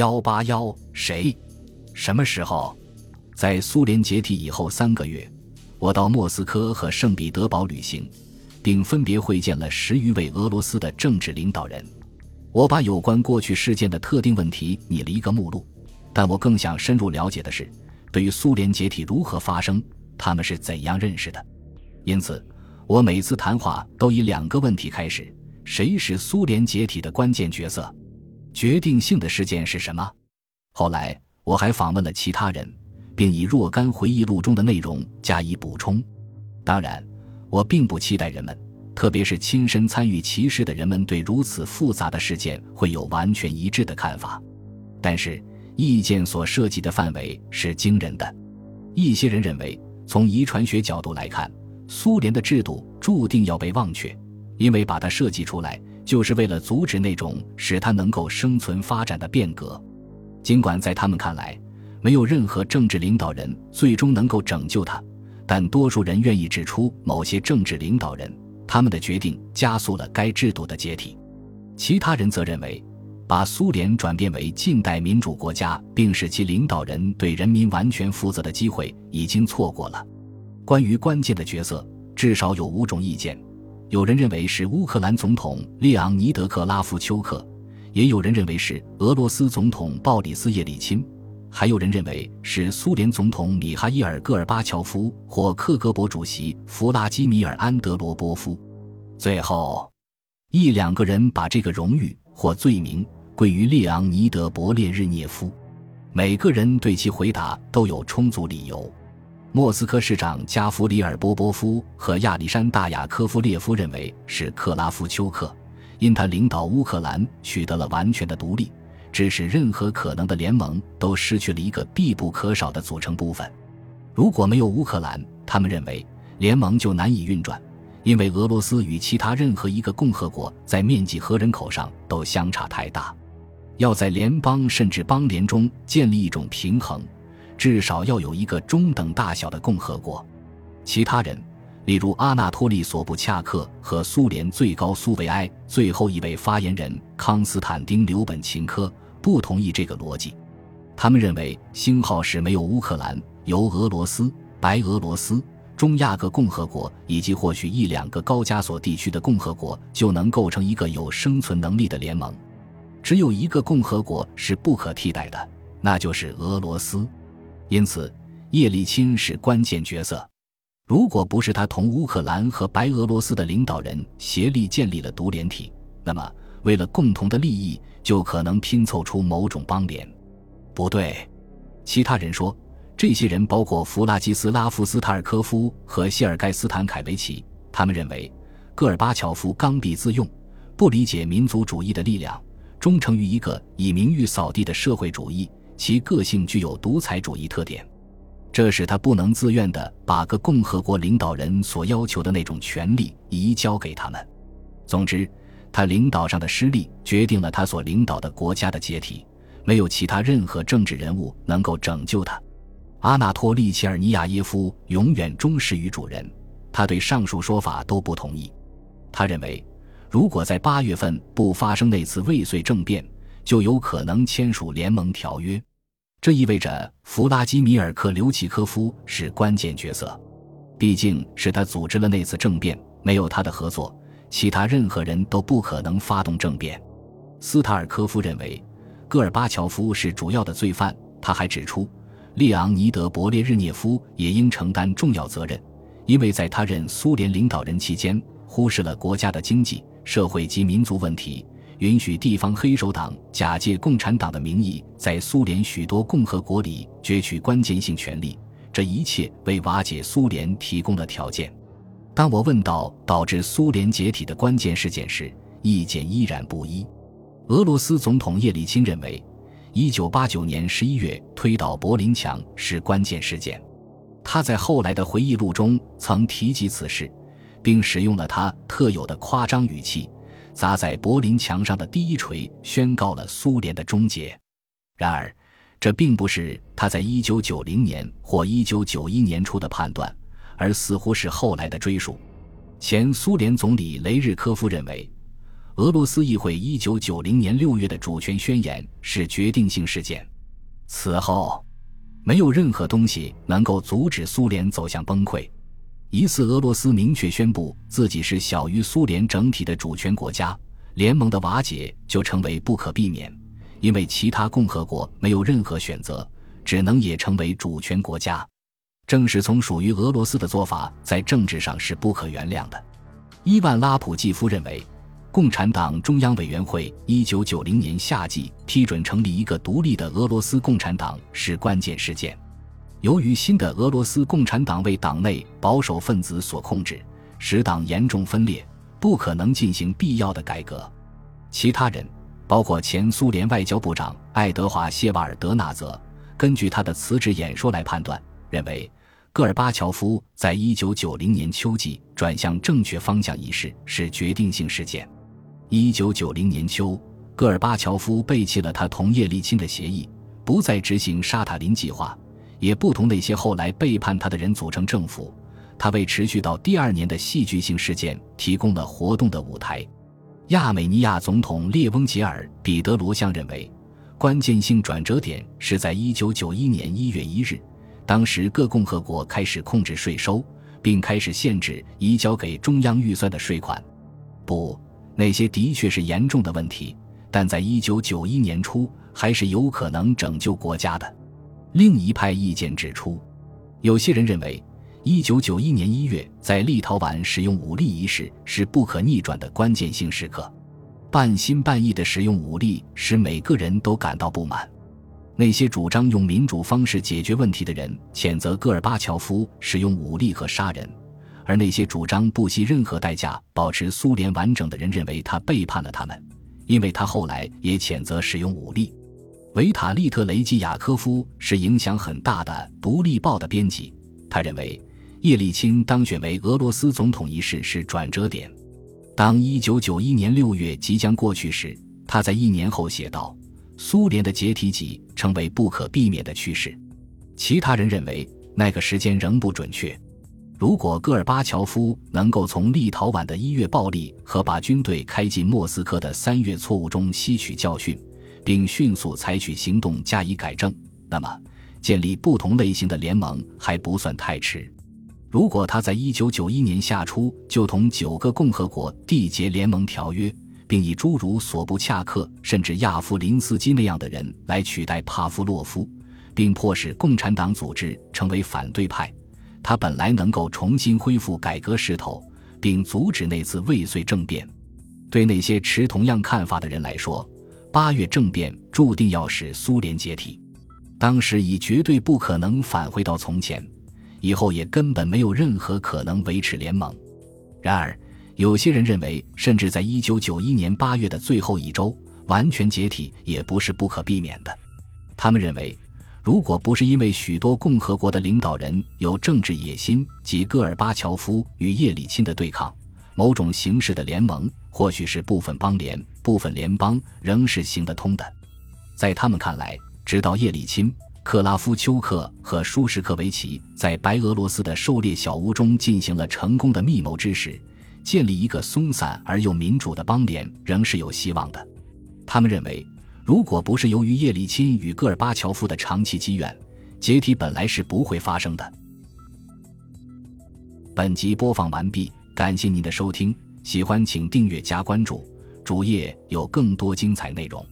幺八幺谁？什么时候？在苏联解体以后三个月，我到莫斯科和圣彼得堡旅行，并分别会见了十余位俄罗斯的政治领导人。我把有关过去事件的特定问题拟了一个目录，但我更想深入了解的是，对于苏联解体如何发生，他们是怎样认识的。因此，我每次谈话都以两个问题开始：谁是苏联解体的关键角色？决定性的事件是什么？后来我还访问了其他人，并以若干回忆录中的内容加以补充。当然，我并不期待人们，特别是亲身参与其事的人们，对如此复杂的事件会有完全一致的看法。但是，意见所涉及的范围是惊人的。一些人认为，从遗传学角度来看，苏联的制度注定要被忘却，因为把它设计出来。就是为了阻止那种使它能够生存发展的变革，尽管在他们看来，没有任何政治领导人最终能够拯救它，但多数人愿意指出某些政治领导人他们的决定加速了该制度的解体。其他人则认为，把苏联转变为近代民主国家，并使其领导人对人民完全负责的机会已经错过了。关于关键的角色，至少有五种意见。有人认为是乌克兰总统列昂尼德·克拉夫丘克，也有人认为是俄罗斯总统鲍里斯·叶利钦，还有人认为是苏联总统米哈伊尔·戈尔巴乔夫或克格勃主席弗拉基米尔·安德罗波夫。最后，一两个人把这个荣誉或罪名归于列昂尼德·勃列日涅夫，每个人对其回答都有充足理由。莫斯科市长加弗里尔·波波夫和亚历山大·雅科夫列夫认为是克拉夫丘克，因他领导乌克兰取得了完全的独立，致使任何可能的联盟都失去了一个必不可少的组成部分。如果没有乌克兰，他们认为联盟就难以运转，因为俄罗斯与其他任何一个共和国在面积和人口上都相差太大，要在联邦甚至邦联中建立一种平衡。至少要有一个中等大小的共和国。其他人，例如阿纳托利·索布恰克和苏联最高苏维埃最后一位发言人康斯坦丁·刘本琴科，不同意这个逻辑。他们认为，星号是没有乌克兰，由俄罗斯、白俄罗斯、中亚各共和国以及或许一两个高加索地区的共和国就能构成一个有生存能力的联盟。只有一个共和国是不可替代的，那就是俄罗斯。因此，叶利钦是关键角色。如果不是他同乌克兰和白俄罗斯的领导人协力建立了独联体，那么为了共同的利益，就可能拼凑出某种邦联。不对，其他人说，这些人包括弗拉基斯拉夫斯塔尔科夫和谢尔盖斯坦凯维奇。他们认为，戈尔巴乔夫刚愎自用，不理解民族主义的力量，忠诚于一个以名誉扫地的社会主义。其个性具有独裁主义特点，这使他不能自愿地把各共和国领导人所要求的那种权利移交给他们。总之，他领导上的失利决定了他所领导的国家的解体，没有其他任何政治人物能够拯救他。阿纳托利·切尔尼亚耶夫永远忠实于主人，他对上述说法都不同意。他认为，如果在八月份不发生那次未遂政变，就有可能签署联盟条约。这意味着弗拉基米尔·克留奇科夫是关键角色，毕竟是他组织了那次政变，没有他的合作，其他任何人都不可能发动政变。斯塔尔科夫认为，戈尔巴乔夫是主要的罪犯。他还指出，列昂尼德·勃列日涅夫也应承担重要责任，因为在他任苏联领导人期间，忽视了国家的经济、社会及民族问题。允许地方黑手党假借共产党的名义，在苏联许多共和国里攫取关键性权力，这一切为瓦解苏联提供了条件。当我问到导致苏联解体的关键事件时，意见依然不一。俄罗斯总统叶利钦认为，1989年11月推倒柏林墙是关键事件。他在后来的回忆录中曾提及此事，并使用了他特有的夸张语气。砸在柏林墙上的第一锤宣告了苏联的终结。然而，这并不是他在1990年或1991年初的判断，而似乎是后来的追溯。前苏联总理雷日科夫认为，俄罗斯议会一九九零年六月的主权宣言是决定性事件。此后，没有任何东西能够阻止苏联走向崩溃。一次，俄罗斯明确宣布自己是小于苏联整体的主权国家，联盟的瓦解就成为不可避免，因为其他共和国没有任何选择，只能也成为主权国家。正是从属于俄罗斯的做法，在政治上是不可原谅的。伊万拉普季夫认为，共产党中央委员会一九九零年夏季批准成立一个独立的俄罗斯共产党是关键事件。由于新的俄罗斯共产党为党内保守分子所控制，使党严重分裂，不可能进行必要的改革。其他人，包括前苏联外交部长爱德华谢瓦尔德纳泽，根据他的辞职演说来判断，认为。戈尔巴乔夫在一九九零年秋季转向正确方向一事是决定性事件。一九九零年秋，戈尔巴乔夫背弃了他同叶利钦的协议，不再执行沙塔林计划，也不同那些后来背叛他的人组成政府。他为持续到第二年的戏剧性事件提供了活动的舞台。亚美尼亚总统列翁杰尔·彼得罗相认为，关键性转折点是在一九九一年一月一日。当时各共和国开始控制税收，并开始限制移交给中央预算的税款。不，那些的确是严重的问题，但在一九九一年初还是有可能拯救国家的。另一派意见指出，有些人认为，一九九一年一月在立陶宛使用武力一事是不可逆转的关键性时刻。半心半意的使用武力使每个人都感到不满。那些主张用民主方式解决问题的人谴责戈尔巴乔夫使用武力和杀人，而那些主张不惜任何代价保持苏联完整的人认为他背叛了他们，因为他后来也谴责使用武力。维塔利特雷基亚科夫是影响很大的《独立报》的编辑，他认为叶利钦当选为俄罗斯总统一事是转折点。当1991年6月即将过去时，他在一年后写道。苏联的解体即成为不可避免的趋势。其他人认为那个时间仍不准确。如果戈尔巴乔夫能够从立陶宛的一月暴力和把军队开进莫斯科的三月错误中吸取教训，并迅速采取行动加以改正，那么建立不同类型的联盟还不算太迟。如果他在一九九一年夏初就同九个共和国缔结联盟条约，并以诸如索布恰克甚至亚夫林斯基那样的人来取代帕夫洛夫，并迫使共产党组织成为反对派。他本来能够重新恢复改革势头，并阻止那次未遂政变。对那些持同样看法的人来说，八月政变注定要使苏联解体。当时已绝对不可能返回到从前，以后也根本没有任何可能维持联盟。然而。有些人认为，甚至在一九九一年八月的最后一周，完全解体也不是不可避免的。他们认为，如果不是因为许多共和国的领导人有政治野心及戈尔巴乔夫与叶利钦的对抗，某种形式的联盟，或许是部分邦联、部分联邦，仍是行得通的。在他们看来，直到叶利钦、克拉夫丘克和舒什克维奇在白俄罗斯的狩猎小屋中进行了成功的密谋之时。建立一个松散而又民主的邦联仍是有希望的。他们认为，如果不是由于叶利钦与戈尔巴乔夫的长期积怨，解体本来是不会发生的。本集播放完毕，感谢您的收听，喜欢请订阅加关注，主页有更多精彩内容。